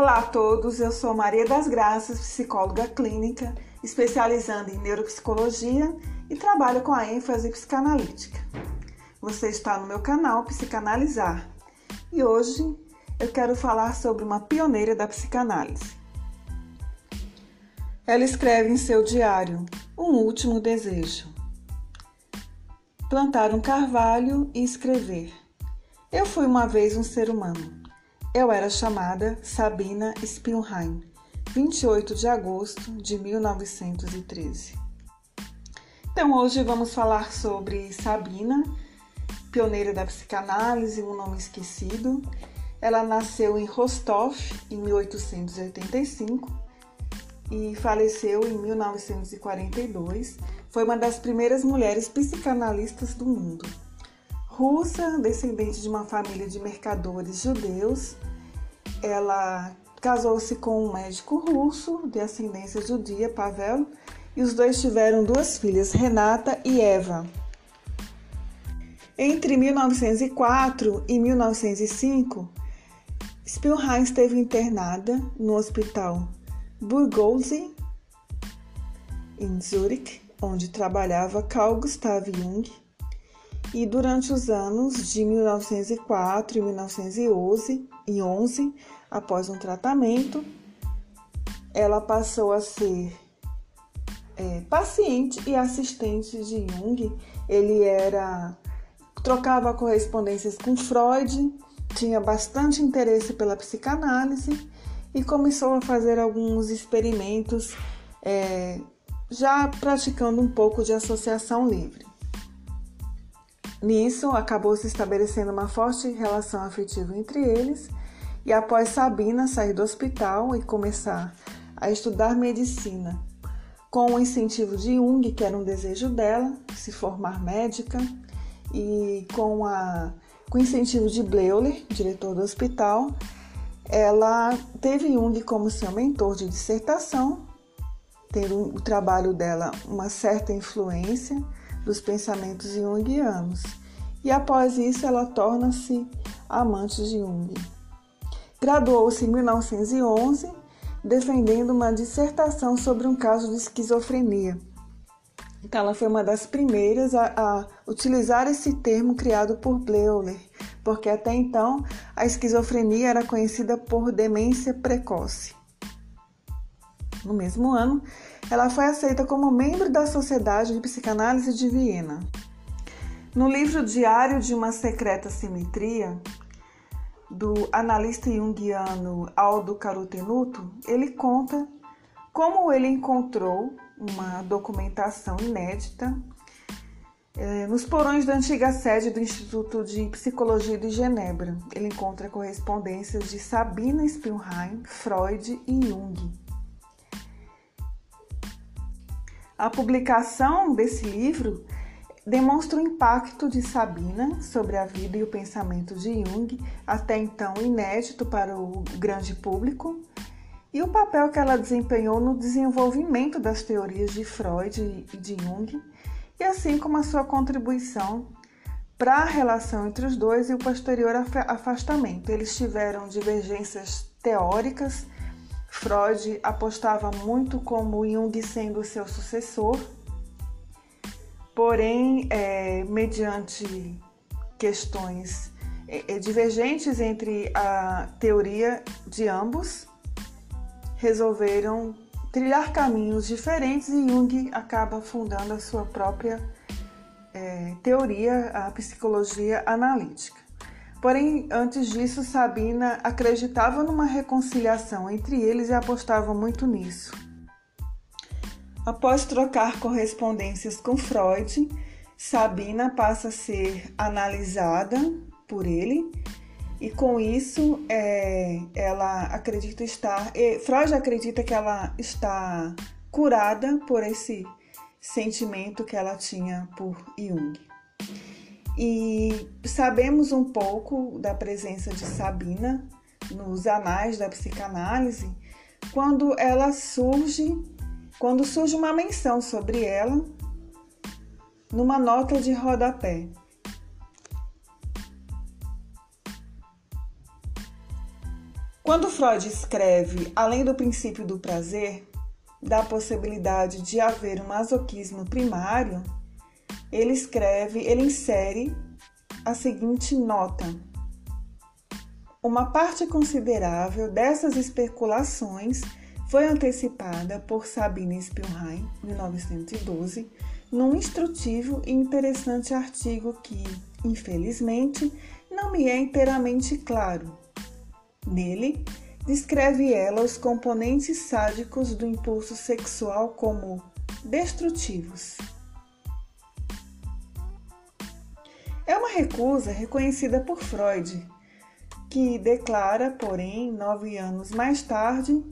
Olá a todos, eu sou Maria das Graças, psicóloga clínica, especializando em neuropsicologia e trabalho com a ênfase psicanalítica. Você está no meu canal Psicanalizar e hoje eu quero falar sobre uma pioneira da psicanálise. Ela escreve em seu diário um último desejo: plantar um carvalho e escrever. Eu fui uma vez um ser humano. Eu era chamada Sabina Spielheim, 28 de agosto de 1913. Então, hoje vamos falar sobre Sabina, pioneira da psicanálise, um nome esquecido. Ela nasceu em Rostov em 1885 e faleceu em 1942. Foi uma das primeiras mulheres psicanalistas do mundo russa, descendente de uma família de mercadores judeus. Ela casou-se com um médico russo de ascendência judia, Pavel, e os dois tiveram duas filhas, Renata e Eva. Entre 1904 e 1905, Spielheim esteve internada no hospital Burgolzi, em Zurich, onde trabalhava Carl Gustav Jung e durante os anos de 1904 e 1911, após um tratamento, ela passou a ser é, paciente e assistente de Jung. Ele era trocava correspondências com Freud, tinha bastante interesse pela psicanálise e começou a fazer alguns experimentos, é, já praticando um pouco de associação livre. Nisso, acabou se estabelecendo uma forte relação afetiva entre eles, e após Sabina sair do hospital e começar a estudar medicina, com o incentivo de Jung, que era um desejo dela, se formar médica, e com, a, com o incentivo de Bleuler, diretor do hospital, ela teve Jung como seu mentor de dissertação, tendo o trabalho dela uma certa influência dos pensamentos junguianos. E após isso, ela torna-se amante de Jung. Graduou-se em 1911, defendendo uma dissertação sobre um caso de esquizofrenia. Então, ela foi uma das primeiras a, a utilizar esse termo criado por Bleuler, porque até então a esquizofrenia era conhecida por demência precoce. No mesmo ano, ela foi aceita como membro da Sociedade de Psicanálise de Viena. No livro Diário de uma Secreta Simetria, do analista junguiano Aldo Carotenuto, ele conta como ele encontrou uma documentação inédita eh, nos porões da antiga sede do Instituto de Psicologia de Genebra. Ele encontra correspondências de Sabina Spielheim, Freud e Jung. A publicação desse livro demonstra o impacto de Sabina sobre a vida e o pensamento de Jung, até então inédito para o grande público, e o papel que ela desempenhou no desenvolvimento das teorias de Freud e de Jung, e assim como a sua contribuição para a relação entre os dois e o posterior afastamento. Eles tiveram divergências teóricas Freud apostava muito como Jung sendo seu sucessor, porém, é, mediante questões é, é, divergentes entre a teoria de ambos, resolveram trilhar caminhos diferentes e Jung acaba fundando a sua própria é, teoria, a psicologia analítica. Porém, antes disso, Sabina acreditava numa reconciliação entre eles e apostava muito nisso. Após trocar correspondências com Freud, Sabina passa a ser analisada por ele e com isso é, ela acredita estar. Freud acredita que ela está curada por esse sentimento que ela tinha por Jung. E sabemos um pouco da presença de Sabina nos anais da psicanálise quando ela surge, quando surge uma menção sobre ela numa nota de rodapé. Quando Freud escreve além do princípio do prazer, da possibilidade de haver um masoquismo primário, ele escreve, ele insere a seguinte nota: uma parte considerável dessas especulações foi antecipada por Sabine Spielheim, 1912, num instrutivo e interessante artigo que, infelizmente, não me é inteiramente claro. Nele, descreve ela os componentes sádicos do impulso sexual como destrutivos. É uma recusa reconhecida por Freud, que declara, porém, nove anos mais tarde,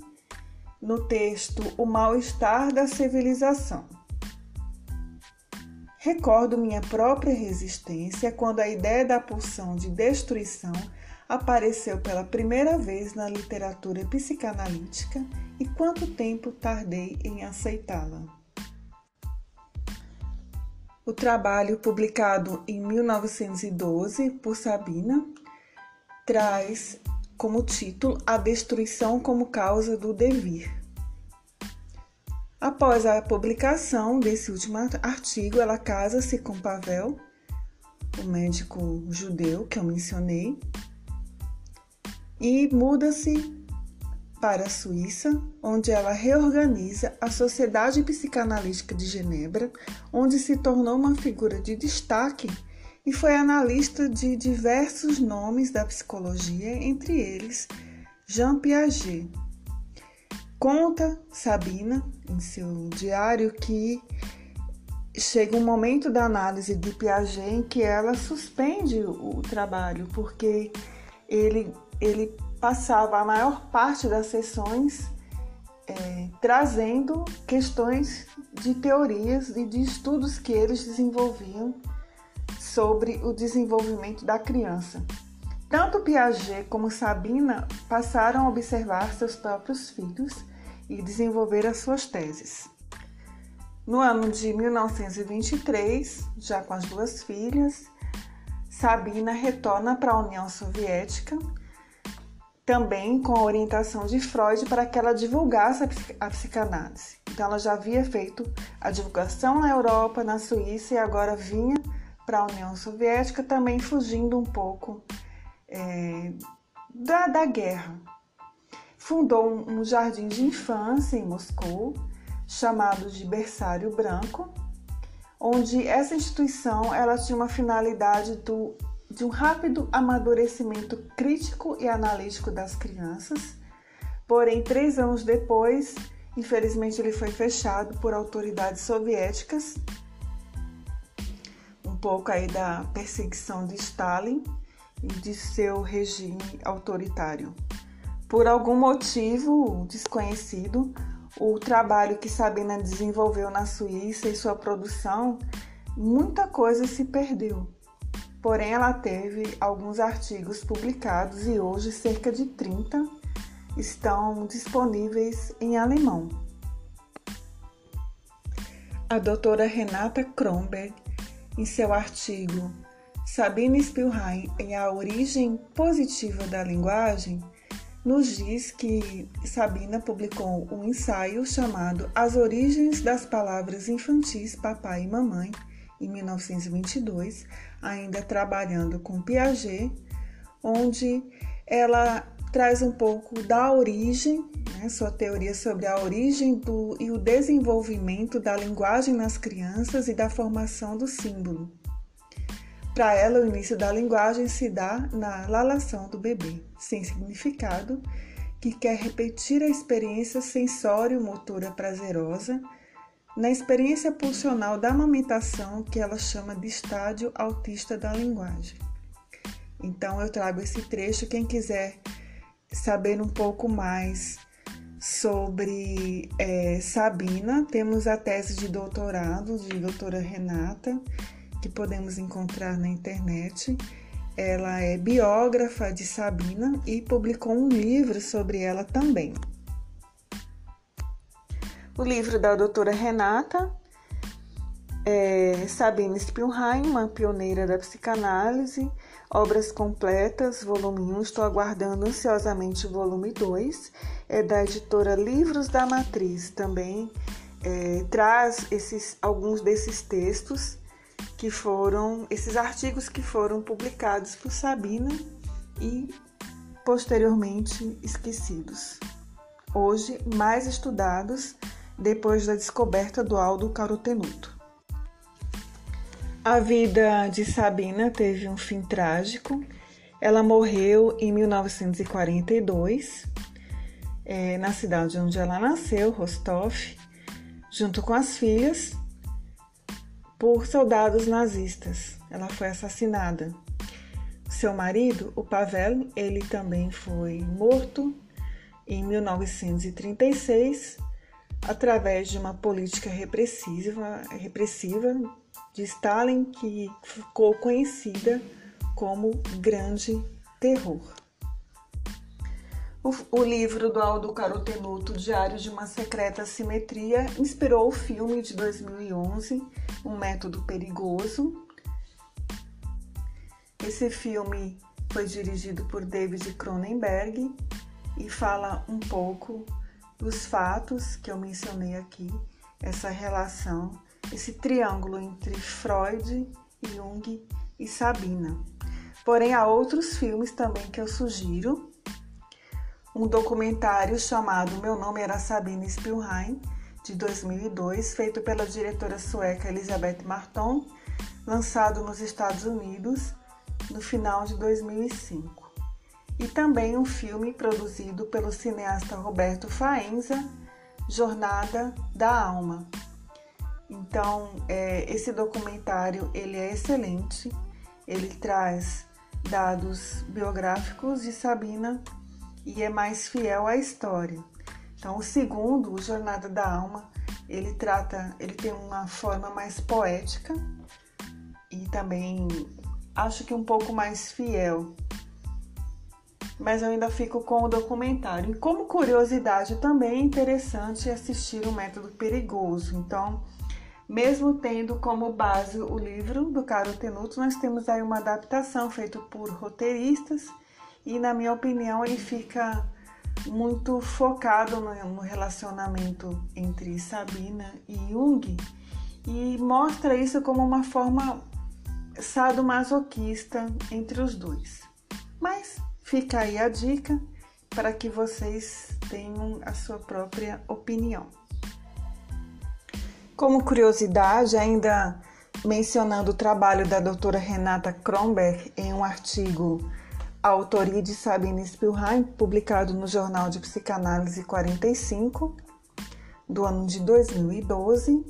no texto O Mal-Estar da Civilização. Recordo minha própria resistência quando a ideia da pulsão de destruição apareceu pela primeira vez na literatura psicanalítica e quanto tempo tardei em aceitá-la. O trabalho, publicado em 1912 por Sabina, traz como título A Destruição como Causa do Devir. Após a publicação desse último artigo, ela casa-se com Pavel, o médico judeu que eu mencionei, e muda-se para a Suíça, onde ela reorganiza a Sociedade Psicanalítica de Genebra, onde se tornou uma figura de destaque e foi analista de diversos nomes da psicologia, entre eles Jean Piaget. Conta Sabina em seu diário que chega um momento da análise de Piaget em que ela suspende o trabalho, porque ele, ele passava a maior parte das sessões é, trazendo questões de teorias e de estudos que eles desenvolviam sobre o desenvolvimento da criança. Tanto Piaget como Sabina passaram a observar seus próprios filhos e desenvolver as suas teses. No ano de 1923, já com as duas filhas, Sabina retorna para a União Soviética, também com a orientação de Freud para que ela divulgasse a psicanálise. Então, ela já havia feito a divulgação na Europa, na Suíça e agora vinha para a União Soviética, também fugindo um pouco é, da, da guerra. Fundou um, jardim de infância em Moscou, chamado de Berçário Branco, onde essa instituição ela tinha uma finalidade do, de um rápido amadurecimento crítico e analítico das crianças. Porém, três anos depois, infelizmente, ele foi fechado por autoridades soviéticas um pouco aí da perseguição de Stalin e de seu regime autoritário. Por algum motivo desconhecido, o trabalho que Sabina desenvolveu na Suíça e sua produção, muita coisa se perdeu. Porém, ela teve alguns artigos publicados e hoje cerca de 30 estão disponíveis em alemão. A doutora Renata Kronberg em seu artigo Sabine Spielheim em A Origem Positiva da Linguagem, nos diz que Sabina publicou um ensaio chamado As Origens das Palavras Infantis Papai e Mamãe, em 1922, ainda trabalhando com Piaget, onde ela traz um pouco da origem, né, sua teoria sobre a origem do, e o desenvolvimento da linguagem nas crianças e da formação do símbolo. Para ela, o início da linguagem se dá na lalação do bebê, sem significado, que quer repetir a experiência sensório-motora prazerosa na experiência pulsional da amamentação, que ela chama de estágio autista da linguagem. Então, eu trago esse trecho. Quem quiser saber um pouco mais sobre é, Sabina, temos a tese de doutorado de doutora Renata, que podemos encontrar na internet. Ela é biógrafa de Sabina e publicou um livro sobre ela também. O livro da doutora Renata é, Sabine Spielheim, uma pioneira da psicanálise, Obras completas, volume 1, estou aguardando ansiosamente o volume 2, é da editora Livros da Matriz, também é, traz esses, alguns desses textos que foram, esses artigos que foram publicados por Sabina e posteriormente esquecidos. Hoje, mais estudados depois da descoberta do Aldo Carotenuto. A vida de Sabina teve um fim trágico. Ela morreu em 1942, é, na cidade onde ela nasceu, Rostov, junto com as filhas, por soldados nazistas. Ela foi assassinada. Seu marido, o Pavel, ele também foi morto em 1936 através de uma política repressiva, repressiva de Stalin que ficou conhecida como Grande Terror. O, o livro do Aldo Carotenuto, Diário de uma Secreta Simetria, inspirou o filme de 2011, Um Método Perigoso. Esse filme foi dirigido por David Cronenberg e fala um pouco dos fatos que eu mencionei aqui, essa relação esse triângulo entre Freud, Jung e Sabina. Porém, há outros filmes também que eu sugiro. Um documentário chamado Meu Nome Era Sabina Spielheim, de 2002, feito pela diretora sueca Elisabeth Marton, lançado nos Estados Unidos no final de 2005. E também um filme produzido pelo cineasta Roberto Faenza, Jornada da Alma, então, é, esse documentário ele é excelente. Ele traz dados biográficos de Sabina e é mais fiel à história. Então, o segundo, o Jornada da Alma, ele trata, ele tem uma forma mais poética e também acho que um pouco mais fiel. Mas eu ainda fico com o documentário. E como curiosidade, também é interessante assistir o Método Perigoso. Então, mesmo tendo como base o livro do Caro Tenuto, nós temos aí uma adaptação feita por roteiristas e, na minha opinião, ele fica muito focado no relacionamento entre Sabina e Jung e mostra isso como uma forma sadomasoquista entre os dois. Mas fica aí a dica para que vocês tenham a sua própria opinião. Como curiosidade, ainda mencionando o trabalho da doutora Renata Kronberg em um artigo a autoria de Sabine Spielheim, publicado no Jornal de Psicanálise 45, do ano de 2012.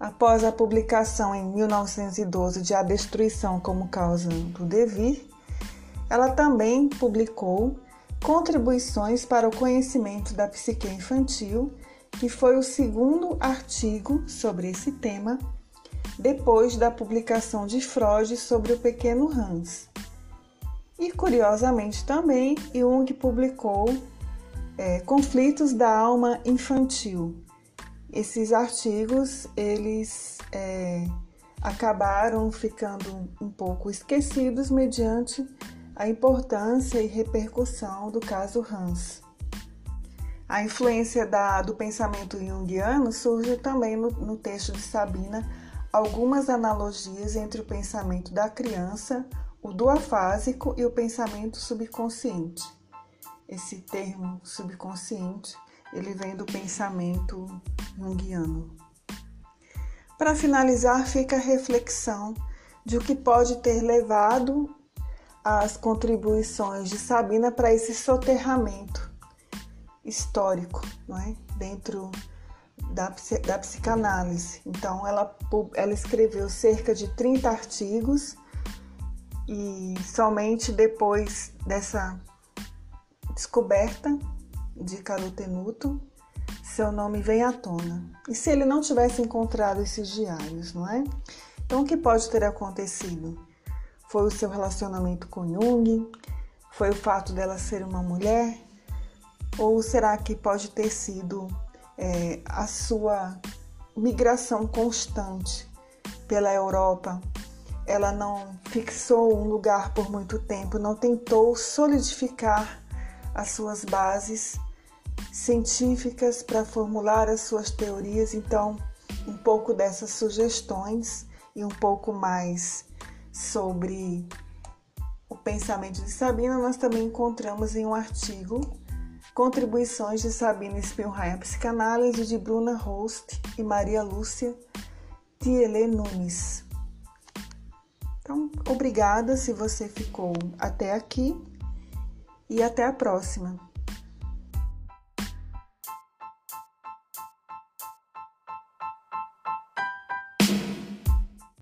Após a publicação em 1912 de A Destruição como Causa do Devir, ela também publicou Contribuições para o Conhecimento da Psique Infantil que foi o segundo artigo sobre esse tema depois da publicação de Freud sobre o pequeno Hans. E curiosamente também, Jung publicou é, Conflitos da Alma Infantil. Esses artigos eles é, acabaram ficando um pouco esquecidos mediante a importância e repercussão do caso Hans. A influência da, do pensamento junguiano surge também no, no texto de Sabina algumas analogias entre o pensamento da criança, o duafásico e o pensamento subconsciente. Esse termo subconsciente, ele vem do pensamento junguiano. Para finalizar, fica a reflexão de o que pode ter levado as contribuições de Sabina para esse soterramento histórico, não é? Dentro da, da psicanálise. Então, ela, ela escreveu cerca de 30 artigos e somente depois dessa descoberta de Carotenuto, seu nome vem à tona. E se ele não tivesse encontrado esses diários, não é? Então, o que pode ter acontecido? Foi o seu relacionamento com Jung? Foi o fato dela ser uma mulher? Ou será que pode ter sido é, a sua migração constante pela Europa. Ela não fixou um lugar por muito tempo, não tentou solidificar as suas bases científicas para formular as suas teorias. Então, um pouco dessas sugestões e um pouco mais sobre o pensamento de Sabina, nós também encontramos em um artigo Contribuições de Sabina Spielheim à Psicanálise de Bruna Host e Maria Lúcia Thiele Nunes. Então, obrigada se você ficou até aqui e até a próxima.